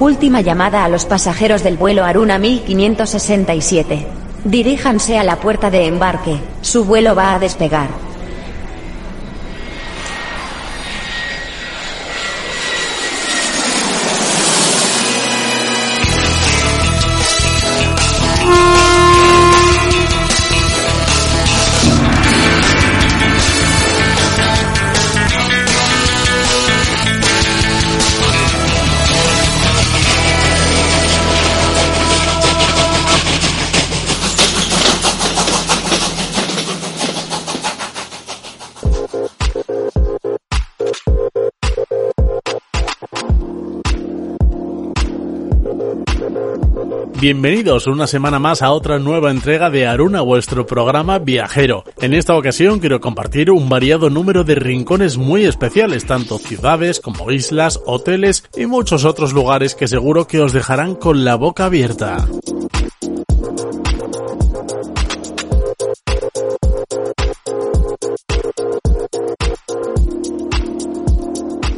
Última llamada a los pasajeros del vuelo Aruna 1567. Diríjanse a la puerta de embarque, su vuelo va a despegar. Bienvenidos una semana más a otra nueva entrega de Aruna, vuestro programa viajero. En esta ocasión quiero compartir un variado número de rincones muy especiales, tanto ciudades como islas, hoteles y muchos otros lugares que seguro que os dejarán con la boca abierta.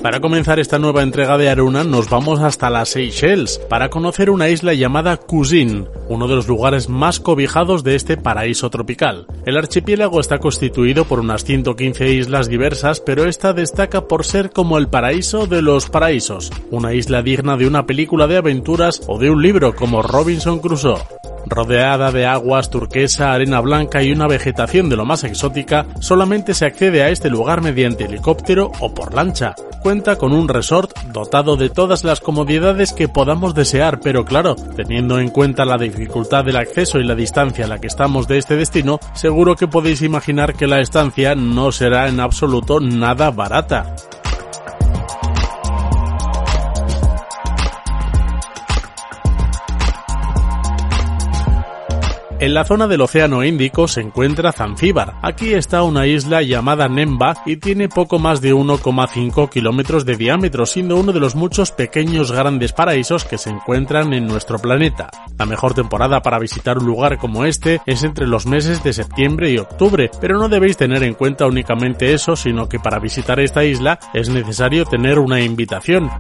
Para comenzar esta nueva entrega de Aruna nos vamos hasta las Seychelles para conocer una isla llamada Cousin, uno de los lugares más cobijados de este paraíso tropical. El archipiélago está constituido por unas 115 islas diversas, pero esta destaca por ser como el paraíso de los paraísos, una isla digna de una película de aventuras o de un libro como Robinson Crusoe. Rodeada de aguas turquesa, arena blanca y una vegetación de lo más exótica, solamente se accede a este lugar mediante helicóptero o por lancha. Cuenta con un resort dotado de todas las comodidades que podamos desear, pero claro, teniendo en cuenta la dificultad del acceso y la distancia a la que estamos de este destino, seguro que podéis imaginar que la estancia no será en absoluto nada barata. En la zona del Océano Índico se encuentra Zanzíbar. Aquí está una isla llamada Nemba y tiene poco más de 1,5 kilómetros de diámetro, siendo uno de los muchos pequeños grandes paraísos que se encuentran en nuestro planeta. La mejor temporada para visitar un lugar como este es entre los meses de septiembre y octubre, pero no debéis tener en cuenta únicamente eso, sino que para visitar esta isla es necesario tener una invitación.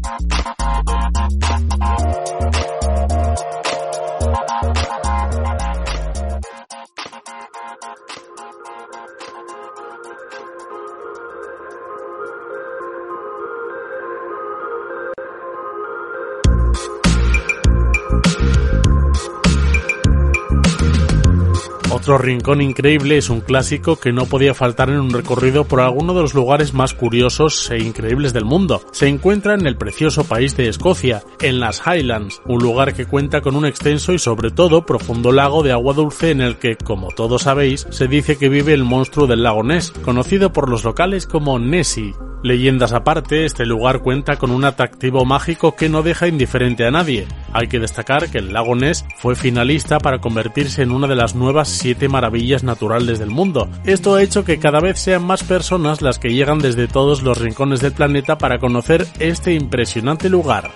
Otro rincón increíble es un clásico que no podía faltar en un recorrido por alguno de los lugares más curiosos e increíbles del mundo. Se encuentra en el precioso país de Escocia, en las Highlands, un lugar que cuenta con un extenso y sobre todo profundo lago de agua dulce en el que, como todos sabéis, se dice que vive el monstruo del lago Ness, conocido por los locales como Nessie. Leyendas aparte, este lugar cuenta con un atractivo mágico que no deja indiferente a nadie. Hay que destacar que el lago Ness fue finalista para convertirse en una de las nuevas maravillas naturales del mundo. Esto ha hecho que cada vez sean más personas las que llegan desde todos los rincones del planeta para conocer este impresionante lugar.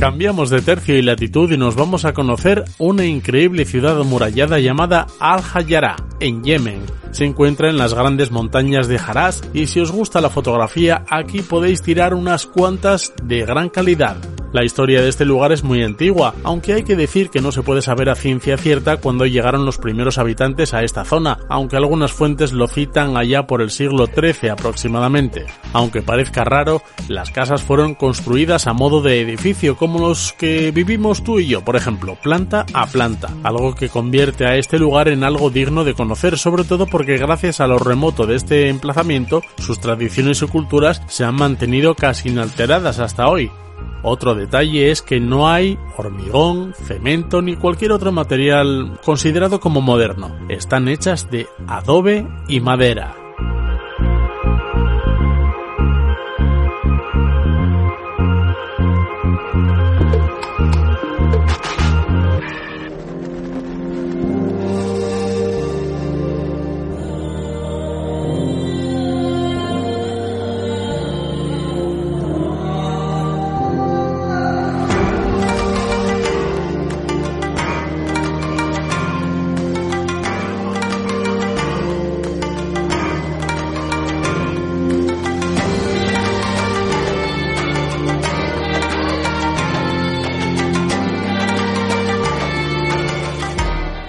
Cambiamos de tercio y latitud y nos vamos a conocer una increíble ciudad amurallada llamada Al-Hayara, en Yemen. Se encuentra en las grandes montañas de Haraz y si os gusta la fotografía aquí podéis tirar unas cuantas de gran calidad. La historia de este lugar es muy antigua, aunque hay que decir que no se puede saber a ciencia cierta cuándo llegaron los primeros habitantes a esta zona, aunque algunas fuentes lo citan allá por el siglo XIII aproximadamente. Aunque parezca raro, las casas fueron construidas a modo de edificio, como los que vivimos tú y yo, por ejemplo, planta a planta, algo que convierte a este lugar en algo digno de conocer, sobre todo porque gracias a lo remoto de este emplazamiento, sus tradiciones y culturas se han mantenido casi inalteradas hasta hoy. Otro detalle es que no hay hormigón, cemento ni cualquier otro material considerado como moderno. Están hechas de adobe y madera.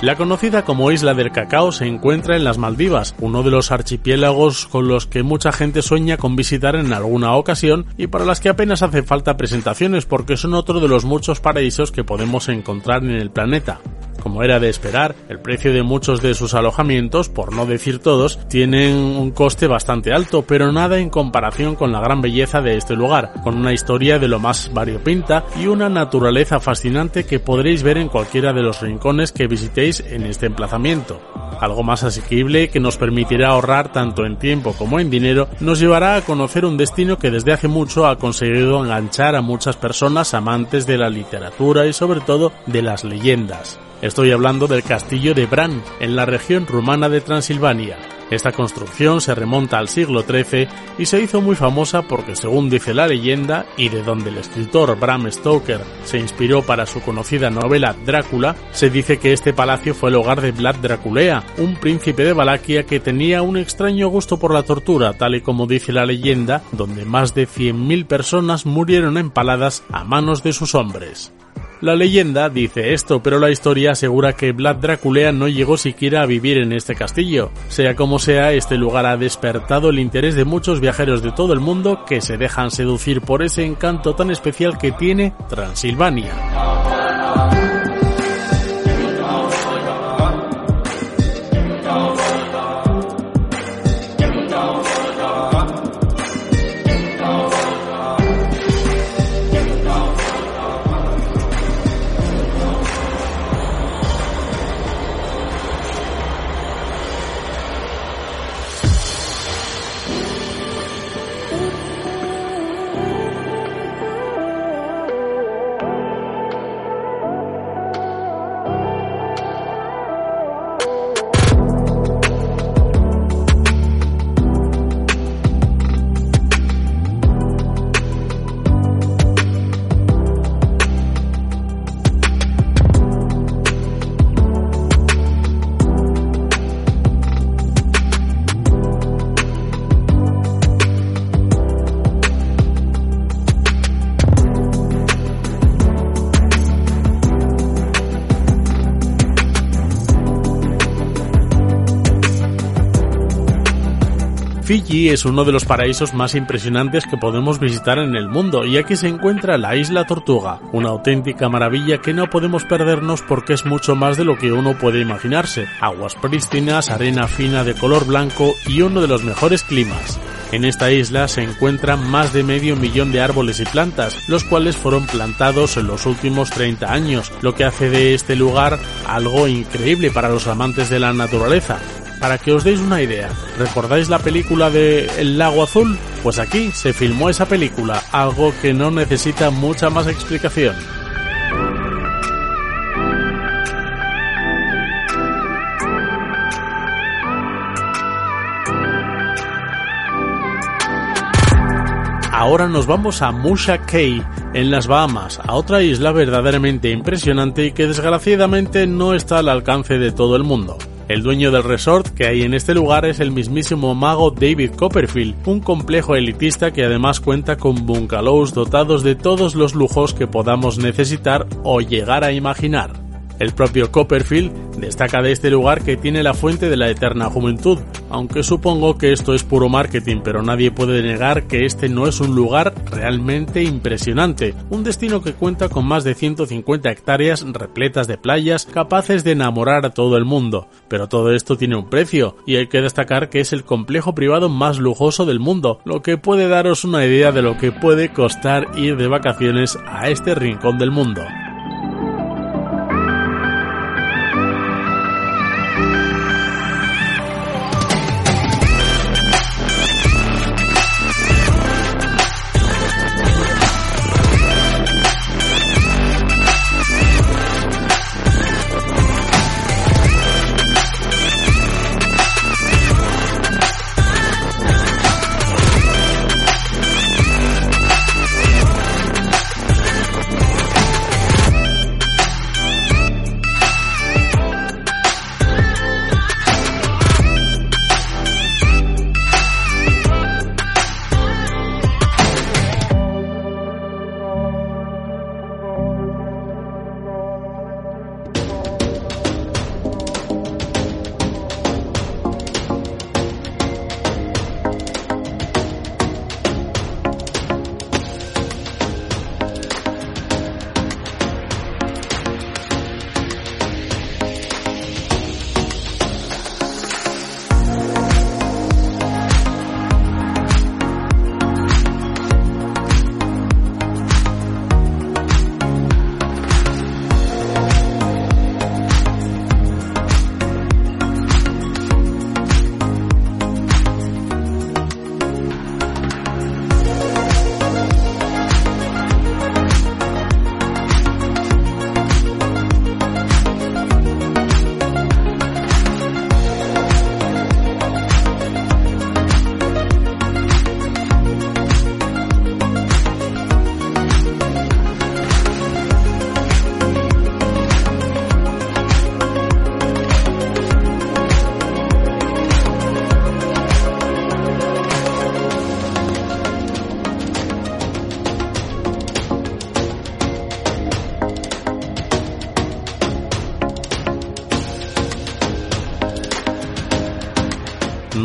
La conocida como Isla del Cacao se encuentra en las Maldivas, uno de los archipiélagos con los que mucha gente sueña con visitar en alguna ocasión y para las que apenas hace falta presentaciones porque son otro de los muchos paraísos que podemos encontrar en el planeta. Como era de esperar, el precio de muchos de sus alojamientos, por no decir todos, tienen un coste bastante alto, pero nada en comparación con la gran belleza de este lugar, con una historia de lo más variopinta y una naturaleza fascinante que podréis ver en cualquiera de los rincones que visitéis en este emplazamiento. Algo más asequible que nos permitirá ahorrar tanto en tiempo como en dinero, nos llevará a conocer un destino que desde hace mucho ha conseguido enganchar a muchas personas amantes de la literatura y sobre todo de las leyendas. Estoy hablando del castillo de Bran, en la región rumana de Transilvania. Esta construcción se remonta al siglo XIII y se hizo muy famosa porque, según dice la leyenda, y de donde el escritor Bram Stoker se inspiró para su conocida novela Drácula, se dice que este palacio fue el hogar de Vlad Draculea, un príncipe de Valaquia que tenía un extraño gusto por la tortura, tal y como dice la leyenda, donde más de 100.000 personas murieron empaladas a manos de sus hombres. La leyenda dice esto, pero la historia asegura que Vlad Draculea no llegó siquiera a vivir en este castillo. Sea como sea, este lugar ha despertado el interés de muchos viajeros de todo el mundo que se dejan seducir por ese encanto tan especial que tiene Transilvania. Fiji es uno de los paraísos más impresionantes que podemos visitar en el mundo y aquí se encuentra la isla Tortuga, una auténtica maravilla que no podemos perdernos porque es mucho más de lo que uno puede imaginarse. Aguas prístinas, arena fina de color blanco y uno de los mejores climas. En esta isla se encuentran más de medio millón de árboles y plantas, los cuales fueron plantados en los últimos 30 años, lo que hace de este lugar algo increíble para los amantes de la naturaleza. Para que os deis una idea, ¿recordáis la película de El lago azul? Pues aquí se filmó esa película, algo que no necesita mucha más explicación. Ahora nos vamos a Musha Cay, en las Bahamas, a otra isla verdaderamente impresionante y que desgraciadamente no está al alcance de todo el mundo. El dueño del resort que hay en este lugar es el mismísimo mago David Copperfield, un complejo elitista que además cuenta con bungalows dotados de todos los lujos que podamos necesitar o llegar a imaginar. El propio Copperfield destaca de este lugar que tiene la fuente de la eterna juventud, aunque supongo que esto es puro marketing, pero nadie puede negar que este no es un lugar realmente impresionante, un destino que cuenta con más de 150 hectáreas repletas de playas capaces de enamorar a todo el mundo, pero todo esto tiene un precio, y hay que destacar que es el complejo privado más lujoso del mundo, lo que puede daros una idea de lo que puede costar ir de vacaciones a este rincón del mundo.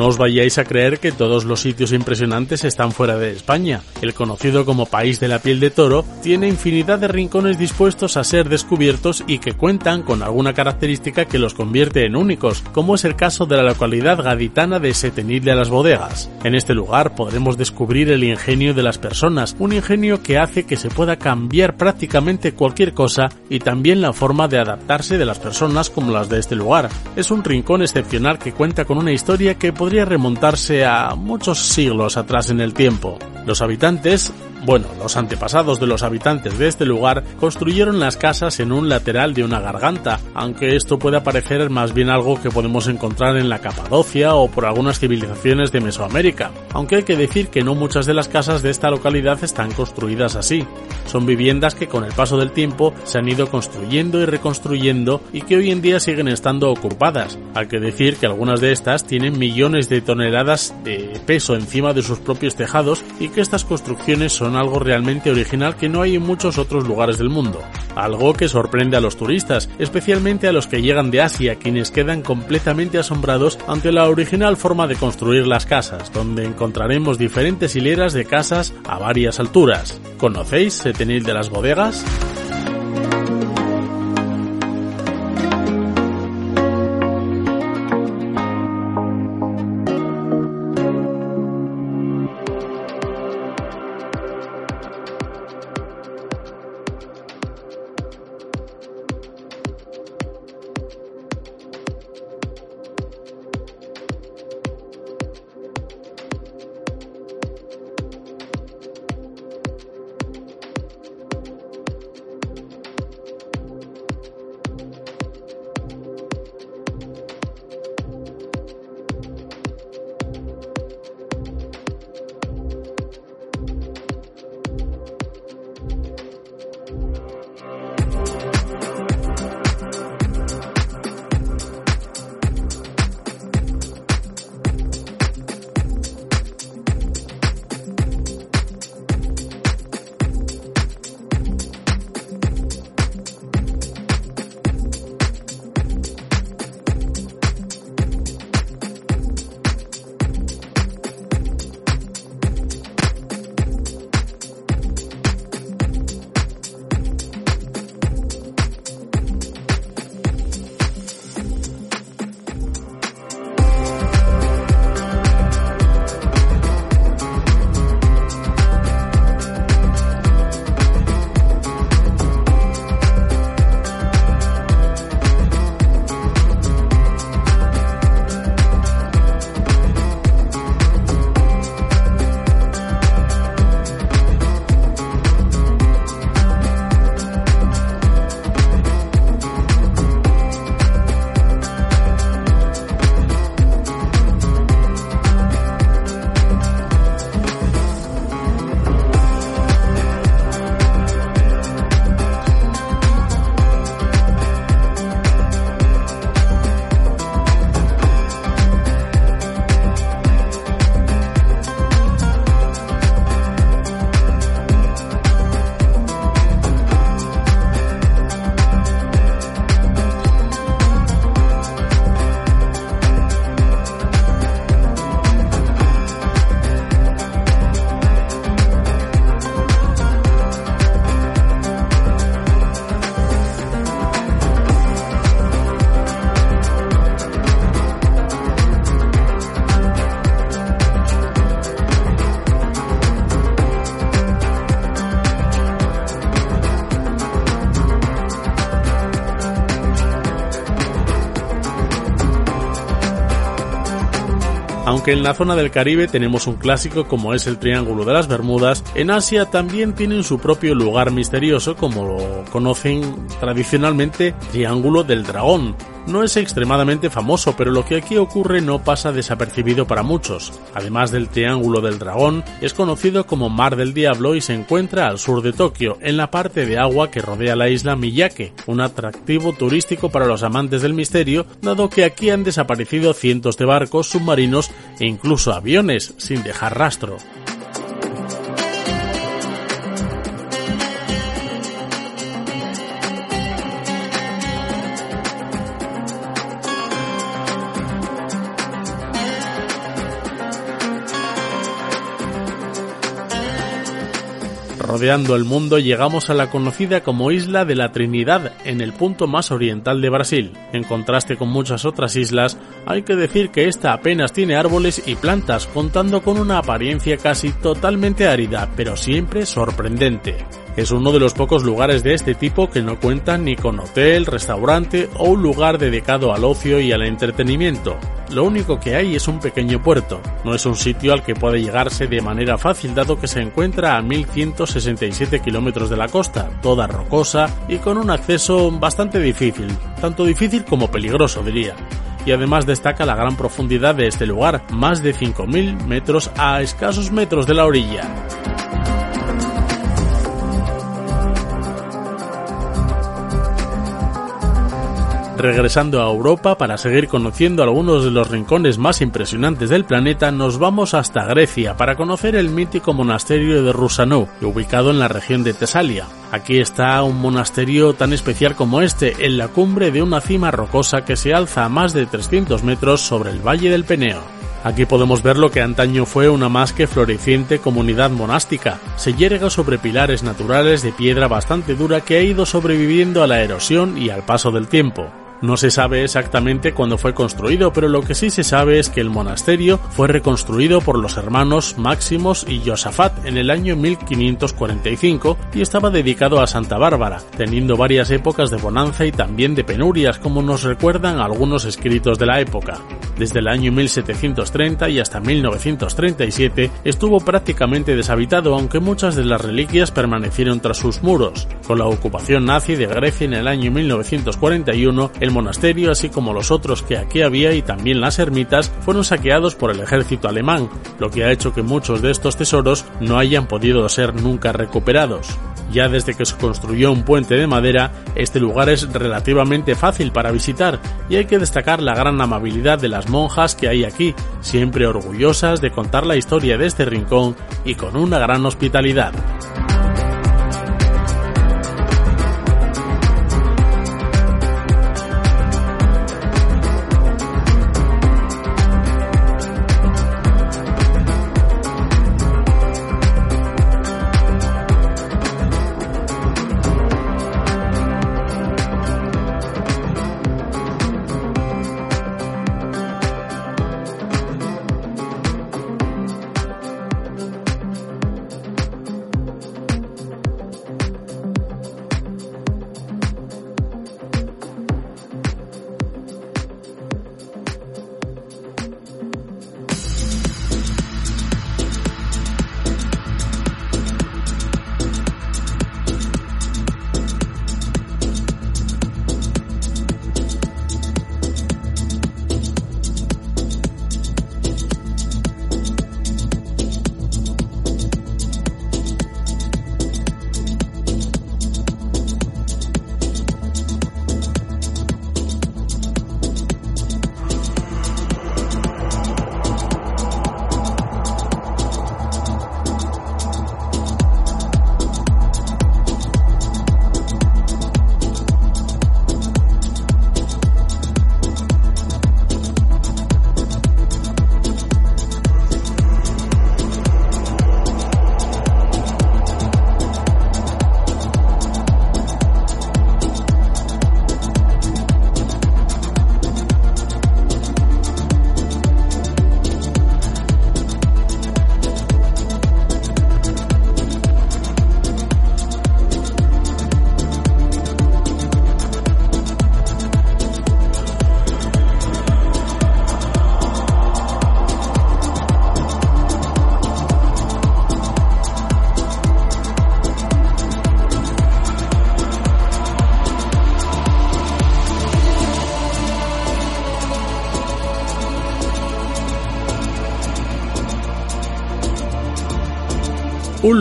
No os vayáis a creer que todos los sitios impresionantes están fuera de España. El conocido como País de la Piel de Toro tiene infinidad de rincones dispuestos a ser descubiertos y que cuentan con alguna característica que los convierte en únicos, como es el caso de la localidad gaditana de Setenil de las Bodegas. En este lugar podremos descubrir el ingenio de las personas, un ingenio que hace que se pueda cambiar prácticamente cualquier cosa y también la forma de adaptarse de las personas como las de este lugar. Es un rincón excepcional que cuenta con una historia que podría remontarse a muchos siglos atrás en el tiempo. Los habitantes bueno, los antepasados de los habitantes de este lugar construyeron las casas en un lateral de una garganta, aunque esto puede parecer más bien algo que podemos encontrar en la Capadocia o por algunas civilizaciones de Mesoamérica, aunque hay que decir que no muchas de las casas de esta localidad están construidas así. Son viviendas que con el paso del tiempo se han ido construyendo y reconstruyendo y que hoy en día siguen estando ocupadas. Hay que decir que algunas de estas tienen millones de toneladas de peso encima de sus propios tejados y que estas construcciones son algo realmente original que no hay en muchos otros lugares del mundo. Algo que sorprende a los turistas, especialmente a los que llegan de Asia, quienes quedan completamente asombrados ante la original forma de construir las casas, donde encontraremos diferentes hileras de casas a varias alturas. ¿Conocéis Setenil de las Bodegas? Aunque en la zona del Caribe tenemos un clásico como es el Triángulo de las Bermudas, en Asia también tienen su propio lugar misterioso como lo conocen tradicionalmente Triángulo del Dragón, no es extremadamente famoso, pero lo que aquí ocurre no pasa desapercibido para muchos. Además del Triángulo del Dragón, es conocido como Mar del Diablo y se encuentra al sur de Tokio, en la parte de agua que rodea la isla Miyake, un atractivo turístico para los amantes del misterio, dado que aquí han desaparecido cientos de barcos, submarinos e incluso aviones sin dejar rastro. Bordeando el mundo llegamos a la conocida como Isla de la Trinidad, en el punto más oriental de Brasil. En contraste con muchas otras islas, hay que decir que esta apenas tiene árboles y plantas, contando con una apariencia casi totalmente árida, pero siempre sorprendente. Es uno de los pocos lugares de este tipo que no cuentan ni con hotel, restaurante o un lugar dedicado al ocio y al entretenimiento. Lo único que hay es un pequeño puerto. No es un sitio al que puede llegarse de manera fácil dado que se encuentra a 1167 kilómetros de la costa, toda rocosa y con un acceso bastante difícil, tanto difícil como peligroso diría y además destaca la gran profundidad de este lugar, más de 5.000 metros a escasos metros de la orilla. Regresando a Europa para seguir conociendo algunos de los rincones más impresionantes del planeta, nos vamos hasta Grecia para conocer el mítico monasterio de Rusanú, ubicado en la región de Tesalia. Aquí está un monasterio tan especial como este, en la cumbre de una cima rocosa que se alza a más de 300 metros sobre el valle del Peneo. Aquí podemos ver lo que antaño fue una más que floreciente comunidad monástica. Se yerga sobre pilares naturales de piedra bastante dura que ha ido sobreviviendo a la erosión y al paso del tiempo. No se sabe exactamente cuándo fue construido, pero lo que sí se sabe es que el monasterio fue reconstruido por los hermanos Máximos y Josafat en el año 1545 y estaba dedicado a Santa Bárbara, teniendo varias épocas de bonanza y también de penurias, como nos recuerdan algunos escritos de la época. Desde el año 1730 y hasta 1937 estuvo prácticamente deshabitado, aunque muchas de las reliquias permanecieron tras sus muros. Con la ocupación nazi de Grecia en el año 1941, el monasterio, así como los otros que aquí había y también las ermitas, fueron saqueados por el ejército alemán, lo que ha hecho que muchos de estos tesoros no hayan podido ser nunca recuperados. Ya desde que se construyó un puente de madera, este lugar es relativamente fácil para visitar y hay que destacar la gran amabilidad de las monjas que hay aquí, siempre orgullosas de contar la historia de este rincón y con una gran hospitalidad.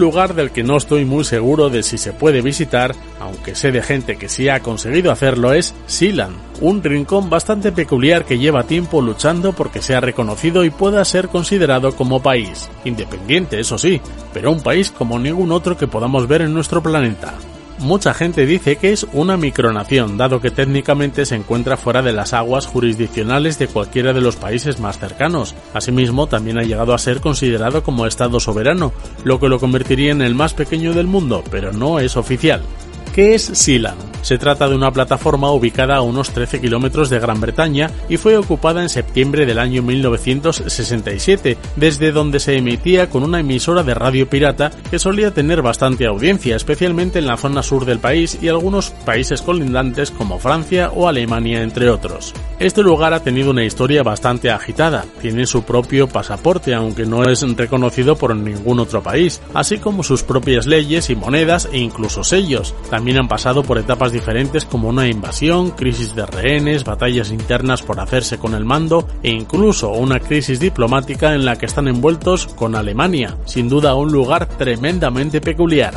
Lugar del que no estoy muy seguro de si se puede visitar, aunque sé de gente que sí ha conseguido hacerlo, es Sealand, un rincón bastante peculiar que lleva tiempo luchando porque sea reconocido y pueda ser considerado como país. Independiente, eso sí, pero un país como ningún otro que podamos ver en nuestro planeta. Mucha gente dice que es una micronación, dado que técnicamente se encuentra fuera de las aguas jurisdiccionales de cualquiera de los países más cercanos. Asimismo, también ha llegado a ser considerado como Estado soberano, lo que lo convertiría en el más pequeño del mundo, pero no es oficial. ¿Qué es Sealand? Se trata de una plataforma ubicada a unos 13 kilómetros de Gran Bretaña y fue ocupada en septiembre del año 1967, desde donde se emitía con una emisora de radio pirata que solía tener bastante audiencia, especialmente en la zona sur del país y algunos países colindantes como Francia o Alemania, entre otros. Este lugar ha tenido una historia bastante agitada, tiene su propio pasaporte, aunque no es reconocido por ningún otro país, así como sus propias leyes y monedas e incluso sellos. También han pasado por etapas diferentes como una invasión, crisis de rehenes, batallas internas por hacerse con el mando e incluso una crisis diplomática en la que están envueltos con Alemania, sin duda un lugar tremendamente peculiar.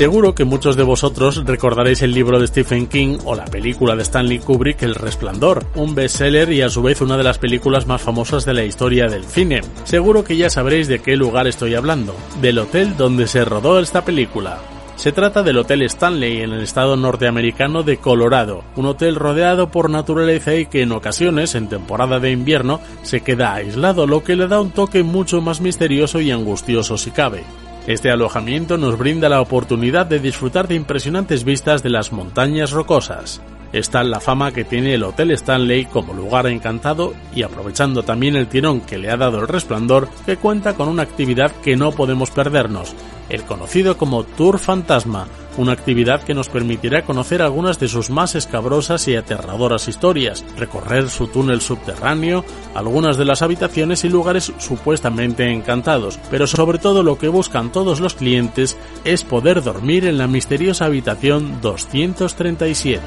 Seguro que muchos de vosotros recordaréis el libro de Stephen King o la película de Stanley Kubrick El Resplandor, un bestseller y a su vez una de las películas más famosas de la historia del cine. Seguro que ya sabréis de qué lugar estoy hablando, del hotel donde se rodó esta película. Se trata del Hotel Stanley en el estado norteamericano de Colorado, un hotel rodeado por naturaleza y que en ocasiones, en temporada de invierno, se queda aislado, lo que le da un toque mucho más misterioso y angustioso si cabe. Este alojamiento nos brinda la oportunidad de disfrutar de impresionantes vistas de las montañas rocosas. Está la fama que tiene el Hotel Stanley como lugar encantado y aprovechando también el tirón que le ha dado el resplandor, que cuenta con una actividad que no podemos perdernos, el conocido como Tour Fantasma, una actividad que nos permitirá conocer algunas de sus más escabrosas y aterradoras historias, recorrer su túnel subterráneo, algunas de las habitaciones y lugares supuestamente encantados, pero sobre todo lo que buscan todos los clientes es poder dormir en la misteriosa habitación 237.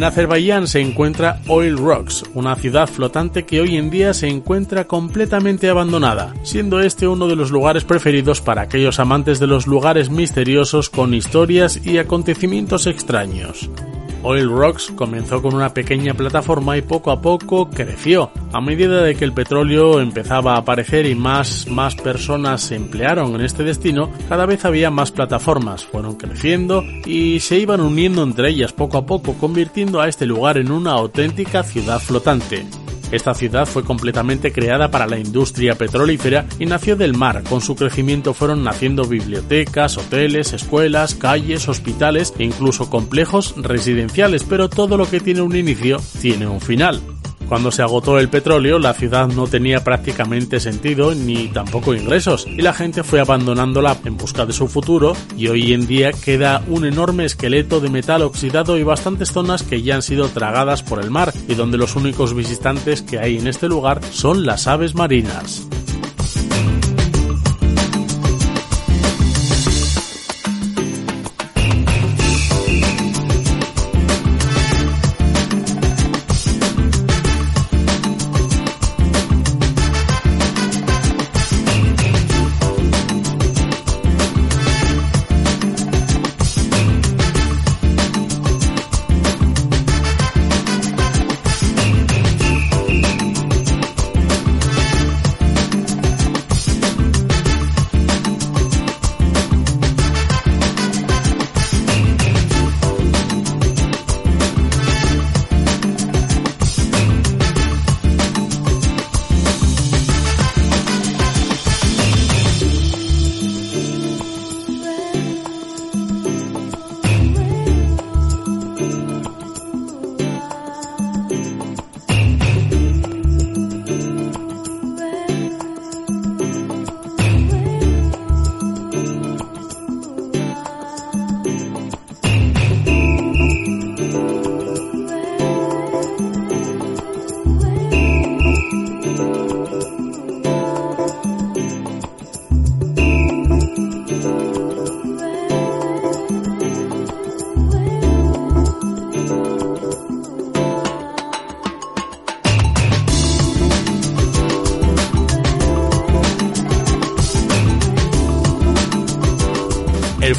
En Azerbaiyán se encuentra Oil Rocks, una ciudad flotante que hoy en día se encuentra completamente abandonada, siendo este uno de los lugares preferidos para aquellos amantes de los lugares misteriosos con historias y acontecimientos extraños. Oil Rocks comenzó con una pequeña plataforma y poco a poco creció. A medida de que el petróleo empezaba a aparecer y más, más personas se emplearon en este destino, cada vez había más plataformas, fueron creciendo y se iban uniendo entre ellas poco a poco, convirtiendo a este lugar en una auténtica ciudad flotante. Esta ciudad fue completamente creada para la industria petrolífera y nació del mar. Con su crecimiento fueron naciendo bibliotecas, hoteles, escuelas, calles, hospitales e incluso complejos residenciales, pero todo lo que tiene un inicio tiene un final. Cuando se agotó el petróleo, la ciudad no tenía prácticamente sentido ni tampoco ingresos, y la gente fue abandonándola en busca de su futuro, y hoy en día queda un enorme esqueleto de metal oxidado y bastantes zonas que ya han sido tragadas por el mar, y donde los únicos visitantes que hay en este lugar son las aves marinas.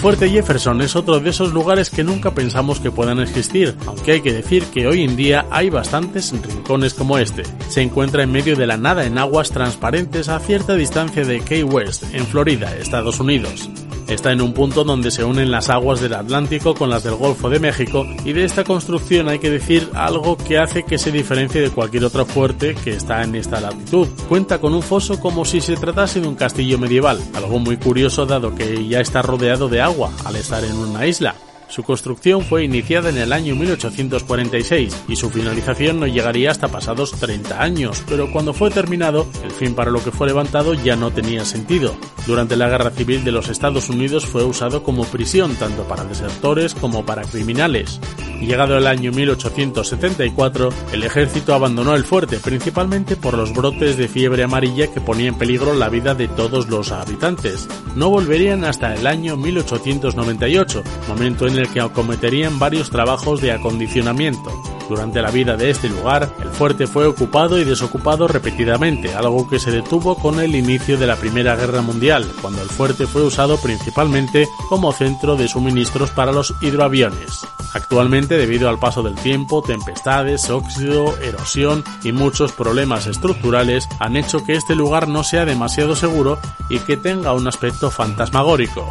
Fuerte Jefferson es otro de esos lugares que nunca pensamos que puedan existir, aunque hay que decir que hoy en día hay bastantes rincones como este. Se encuentra en medio de la nada en aguas transparentes a cierta distancia de Key West, en Florida, Estados Unidos. Está en un punto donde se unen las aguas del Atlántico con las del Golfo de México y de esta construcción hay que decir algo que hace que se diferencie de cualquier otro fuerte que está en esta latitud. Cuenta con un foso como si se tratase de un castillo medieval, algo muy curioso dado que ya está rodeado de agua al estar en una isla. Su construcción fue iniciada en el año 1846 y su finalización no llegaría hasta pasados 30 años, pero cuando fue terminado, el fin para lo que fue levantado ya no tenía sentido. Durante la Guerra Civil de los Estados Unidos fue usado como prisión tanto para desertores como para criminales. Llegado el año 1874, el ejército abandonó el fuerte, principalmente por los brotes de fiebre amarilla que ponía en peligro la vida de todos los habitantes. No volverían hasta el año 1898, momento en el que acometerían varios trabajos de acondicionamiento. Durante la vida de este lugar, el fuerte fue ocupado y desocupado repetidamente, algo que se detuvo con el inicio de la Primera Guerra Mundial, cuando el fuerte fue usado principalmente como centro de suministros para los hidroaviones. Actualmente, debido al paso del tiempo, tempestades, óxido, erosión y muchos problemas estructurales han hecho que este lugar no sea demasiado seguro y que tenga un aspecto fantasmagórico.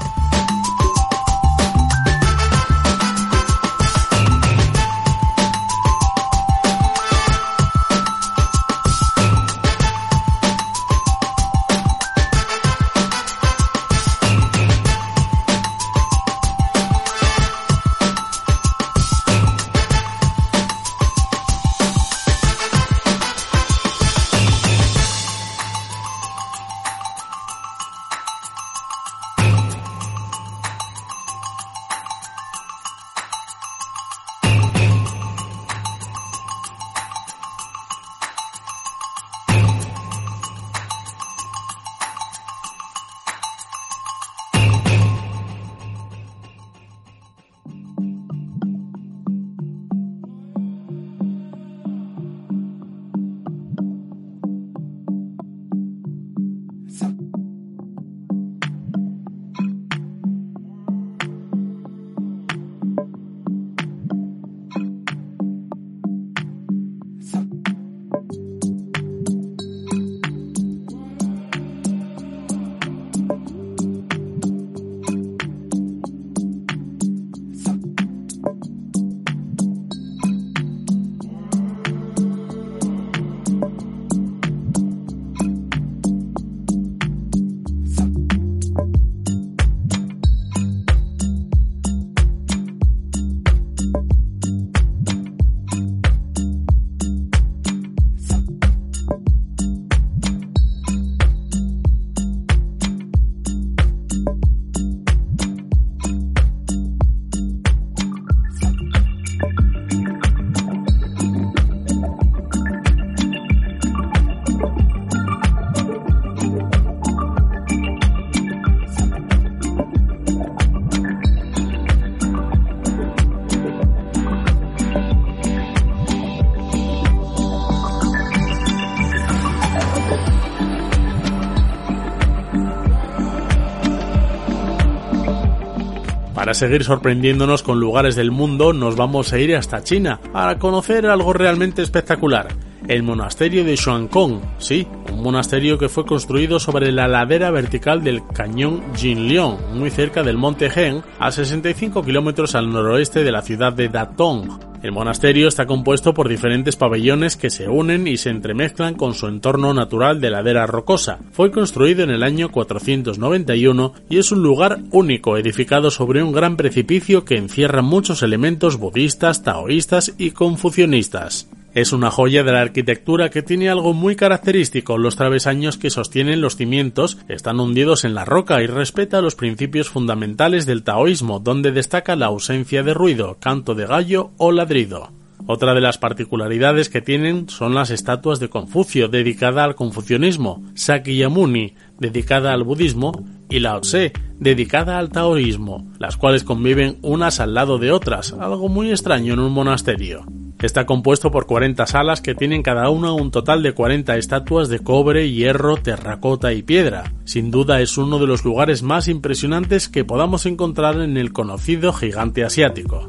Para seguir sorprendiéndonos con lugares del mundo, nos vamos a ir hasta China para conocer algo realmente espectacular. El monasterio de Xuankong, sí, un monasterio que fue construido sobre la ladera vertical del cañón Jinliang, muy cerca del monte Heng, a 65 kilómetros al noroeste de la ciudad de Datong. El monasterio está compuesto por diferentes pabellones que se unen y se entremezclan con su entorno natural de ladera rocosa. Fue construido en el año 491 y es un lugar único edificado sobre un gran precipicio que encierra muchos elementos budistas, taoístas y confucionistas. Es una joya de la arquitectura que tiene algo muy característico. Los travesaños que sostienen los cimientos están hundidos en la roca y respeta los principios fundamentales del taoísmo, donde destaca la ausencia de ruido, canto de gallo o ladrido. Otra de las particularidades que tienen son las estatuas de Confucio, dedicada al confucianismo, Sakyamuni, dedicada al budismo, y Lao Tse, dedicada al taoísmo, las cuales conviven unas al lado de otras, algo muy extraño en un monasterio. Está compuesto por 40 salas que tienen cada una un total de 40 estatuas de cobre, hierro, terracota y piedra. Sin duda es uno de los lugares más impresionantes que podamos encontrar en el conocido gigante asiático.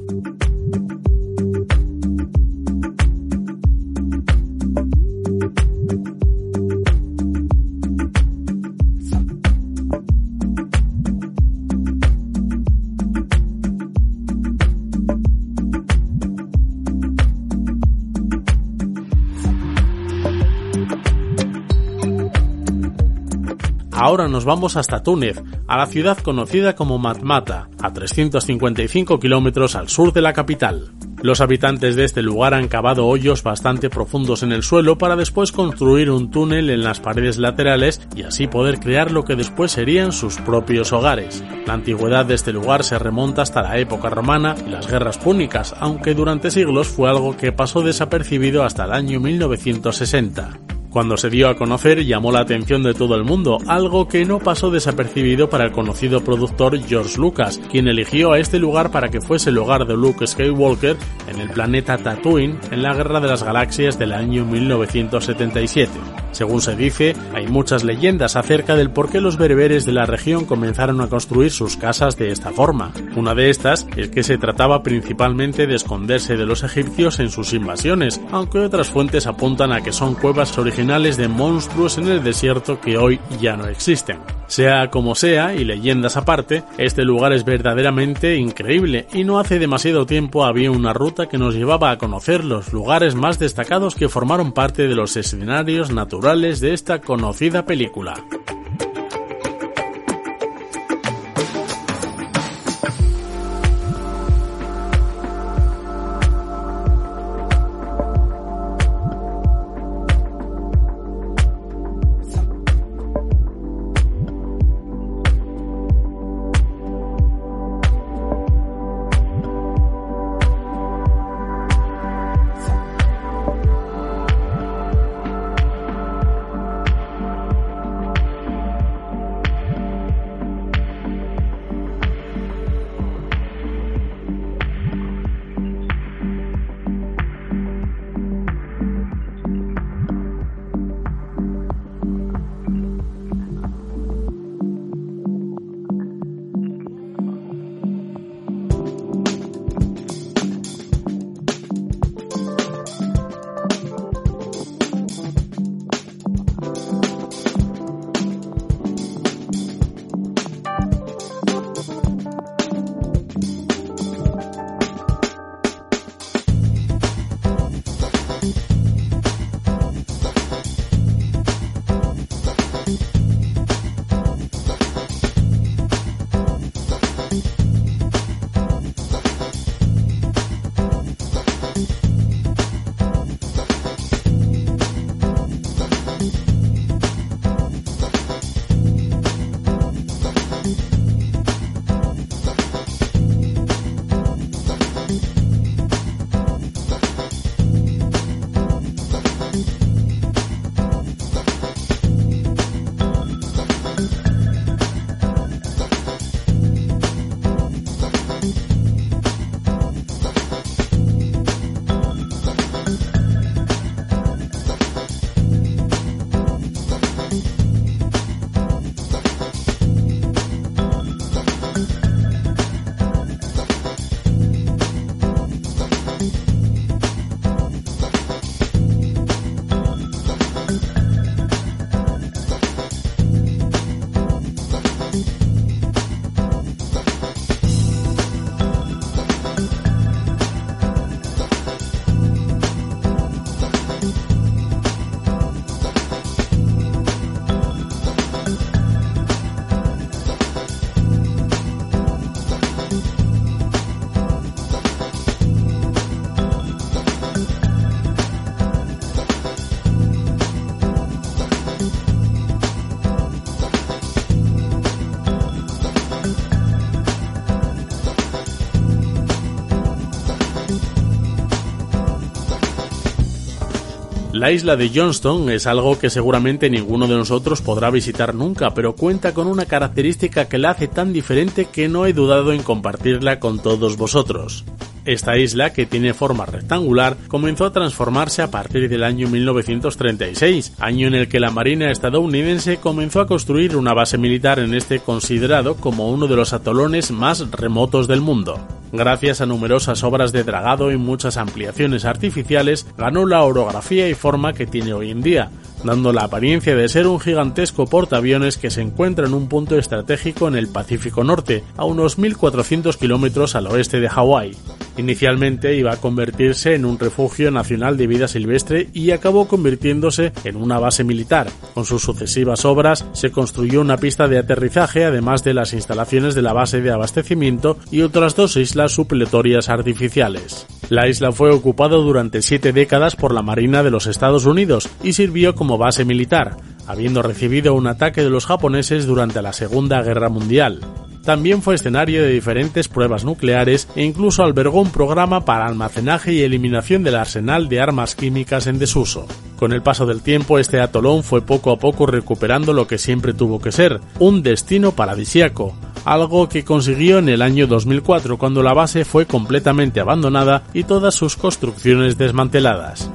Ahora nos vamos hasta Túnez, a la ciudad conocida como Matmata, a 355 kilómetros al sur de la capital. Los habitantes de este lugar han cavado hoyos bastante profundos en el suelo para después construir un túnel en las paredes laterales y así poder crear lo que después serían sus propios hogares. La antigüedad de este lugar se remonta hasta la época romana y las guerras púnicas, aunque durante siglos fue algo que pasó desapercibido hasta el año 1960. Cuando se dio a conocer llamó la atención de todo el mundo, algo que no pasó desapercibido para el conocido productor George Lucas, quien eligió a este lugar para que fuese el hogar de Luke Skywalker en el planeta Tatooine en la Guerra de las Galaxias del año 1977. Según se dice, hay muchas leyendas acerca del por qué los bereberes de la región comenzaron a construir sus casas de esta forma. Una de estas es que se trataba principalmente de esconderse de los egipcios en sus invasiones, aunque otras fuentes apuntan a que son cuevas originales de monstruos en el desierto que hoy ya no existen. Sea como sea, y leyendas aparte, este lugar es verdaderamente increíble y no hace demasiado tiempo había una ruta que nos llevaba a conocer los lugares más destacados que formaron parte de los escenarios naturales de esta conocida película. Bye. La isla de Johnston es algo que seguramente ninguno de nosotros podrá visitar nunca, pero cuenta con una característica que la hace tan diferente que no he dudado en compartirla con todos vosotros. Esta isla, que tiene forma rectangular, comenzó a transformarse a partir del año 1936, año en el que la Marina estadounidense comenzó a construir una base militar en este considerado como uno de los atolones más remotos del mundo. Gracias a numerosas obras de dragado y muchas ampliaciones artificiales, ganó la orografía y forma que tiene hoy en día, dando la apariencia de ser un gigantesco portaaviones que se encuentra en un punto estratégico en el Pacífico Norte, a unos 1.400 kilómetros al oeste de Hawái. Inicialmente iba a convertirse en un refugio nacional de vida silvestre y acabó convirtiéndose en una base militar. Con sus sucesivas obras se construyó una pista de aterrizaje además de las instalaciones de la base de abastecimiento y otras dos islas supletorias artificiales. La isla fue ocupada durante siete décadas por la Marina de los Estados Unidos y sirvió como base militar, habiendo recibido un ataque de los japoneses durante la Segunda Guerra Mundial. También fue escenario de diferentes pruebas nucleares e incluso albergó un programa para almacenaje y eliminación del arsenal de armas químicas en desuso. Con el paso del tiempo, este atolón fue poco a poco recuperando lo que siempre tuvo que ser, un destino paradisiaco, algo que consiguió en el año 2004 cuando la base fue completamente abandonada y todas sus construcciones desmanteladas.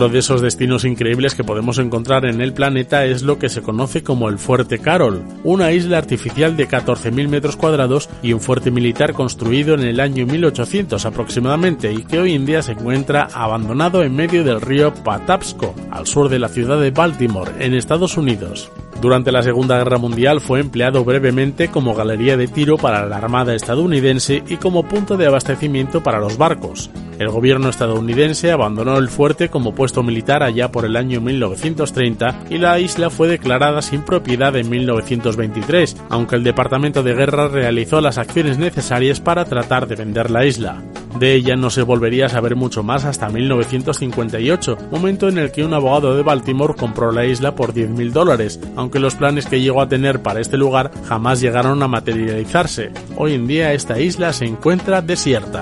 Otro de esos destinos increíbles que podemos encontrar en el planeta es lo que se conoce como el Fuerte Carol, una isla artificial de 14.000 metros cuadrados y un fuerte militar construido en el año 1800 aproximadamente y que hoy en día se encuentra abandonado en medio del río Patapsco, al sur de la ciudad de Baltimore, en Estados Unidos. Durante la Segunda Guerra Mundial fue empleado brevemente como galería de tiro para la Armada estadounidense y como punto de abastecimiento para los barcos. El gobierno estadounidense abandonó el fuerte como puesto militar allá por el año 1930 y la isla fue declarada sin propiedad en 1923, aunque el Departamento de Guerra realizó las acciones necesarias para tratar de vender la isla. De ella no se volvería a saber mucho más hasta 1958, momento en el que un abogado de Baltimore compró la isla por 10.000 dólares, aunque los planes que llegó a tener para este lugar jamás llegaron a materializarse. Hoy en día esta isla se encuentra desierta.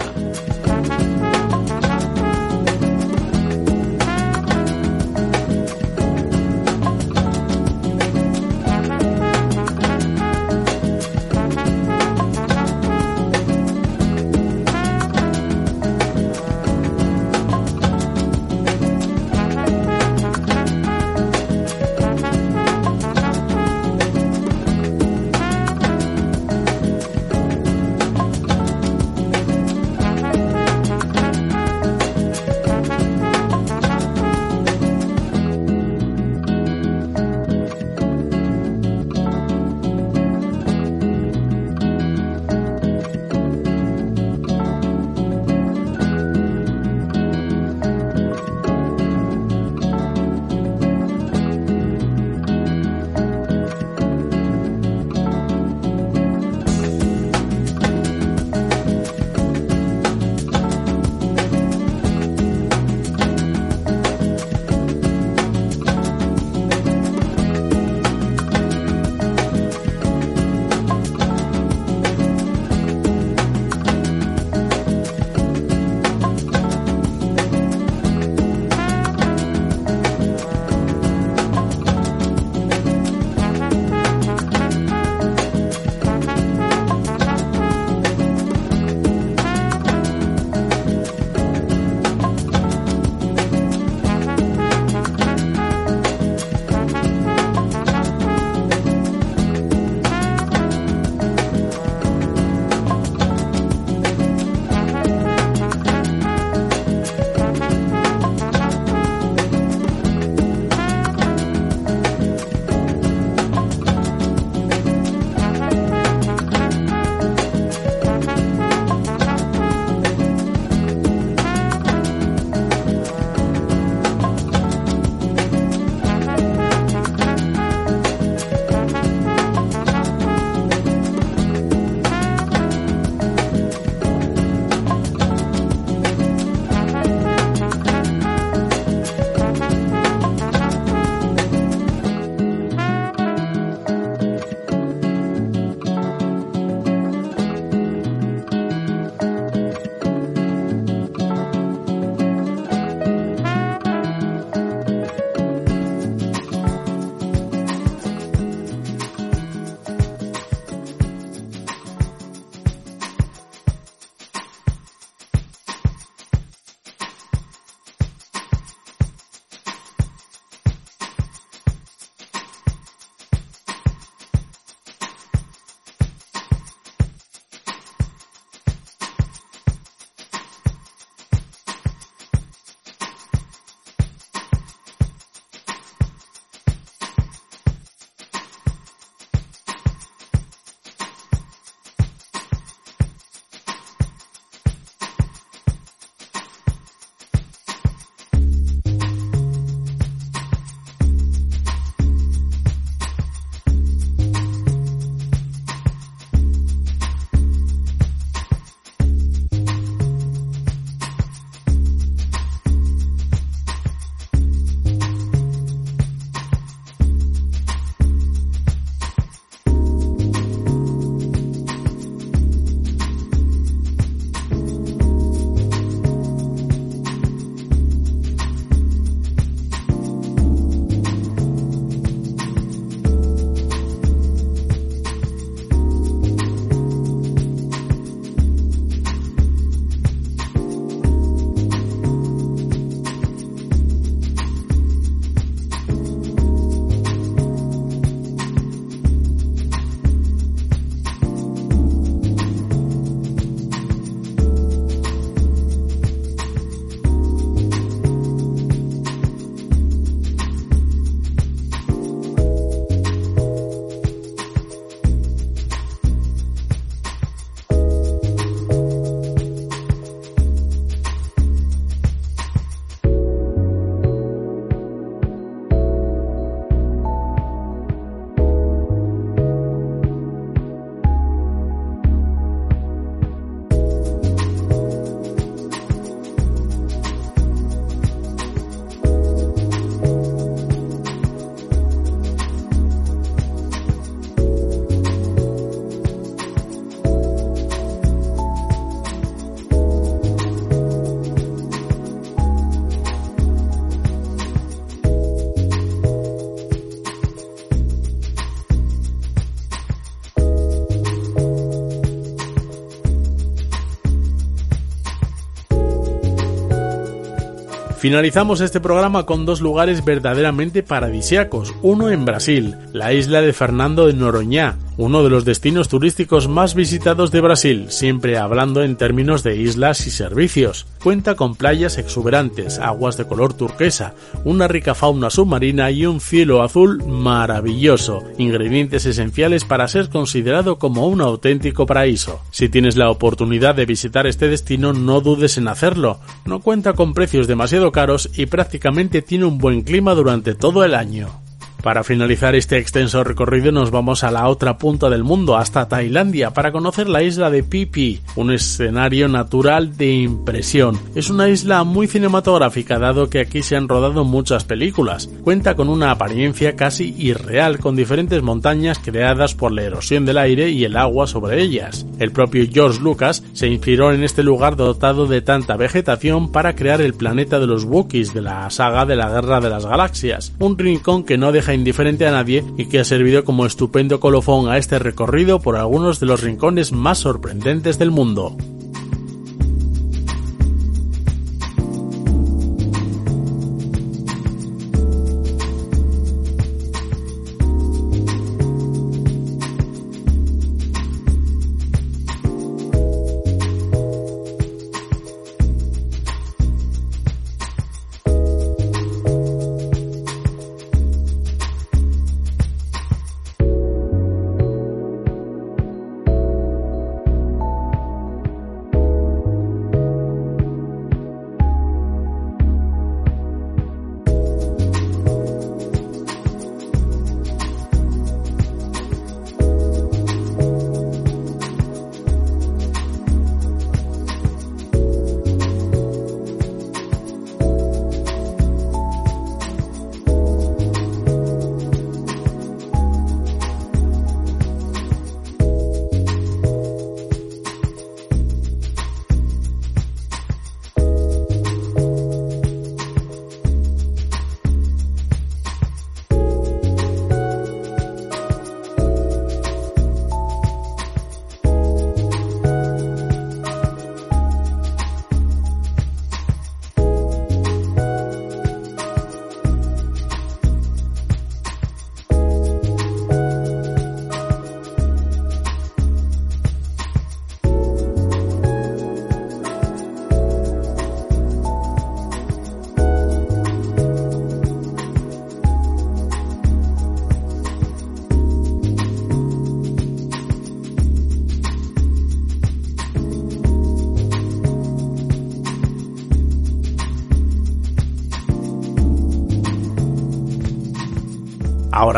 Finalizamos este programa con dos lugares verdaderamente paradisiacos, uno en Brasil, la isla de Fernando de Noronha, uno de los destinos turísticos más visitados de Brasil, siempre hablando en términos de islas y servicios. Cuenta con playas exuberantes, aguas de color turquesa, una rica fauna submarina y un cielo azul maravilloso, ingredientes esenciales para ser considerado como un auténtico paraíso. Si tienes la oportunidad de visitar este destino, no dudes en hacerlo. No cuenta con precios demasiado caros y prácticamente tiene un buen clima durante todo el año. Para finalizar este extenso recorrido nos vamos a la otra punta del mundo, hasta Tailandia, para conocer la isla de Phi, un escenario natural de impresión. Es una isla muy cinematográfica dado que aquí se han rodado muchas películas. Cuenta con una apariencia casi irreal con diferentes montañas creadas por la erosión del aire y el agua sobre ellas. El propio George Lucas se inspiró en este lugar dotado de tanta vegetación para crear el planeta de los Wookiees de la saga de la Guerra de las Galaxias, un rincón que no indiferente a nadie y que ha servido como estupendo colofón a este recorrido por algunos de los rincones más sorprendentes del mundo.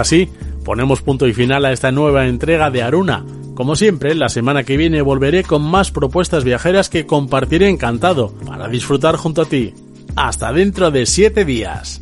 Ahora sí, ponemos punto y final a esta nueva entrega de Aruna. Como siempre, la semana que viene volveré con más propuestas viajeras que compartiré encantado para disfrutar junto a ti. Hasta dentro de 7 días.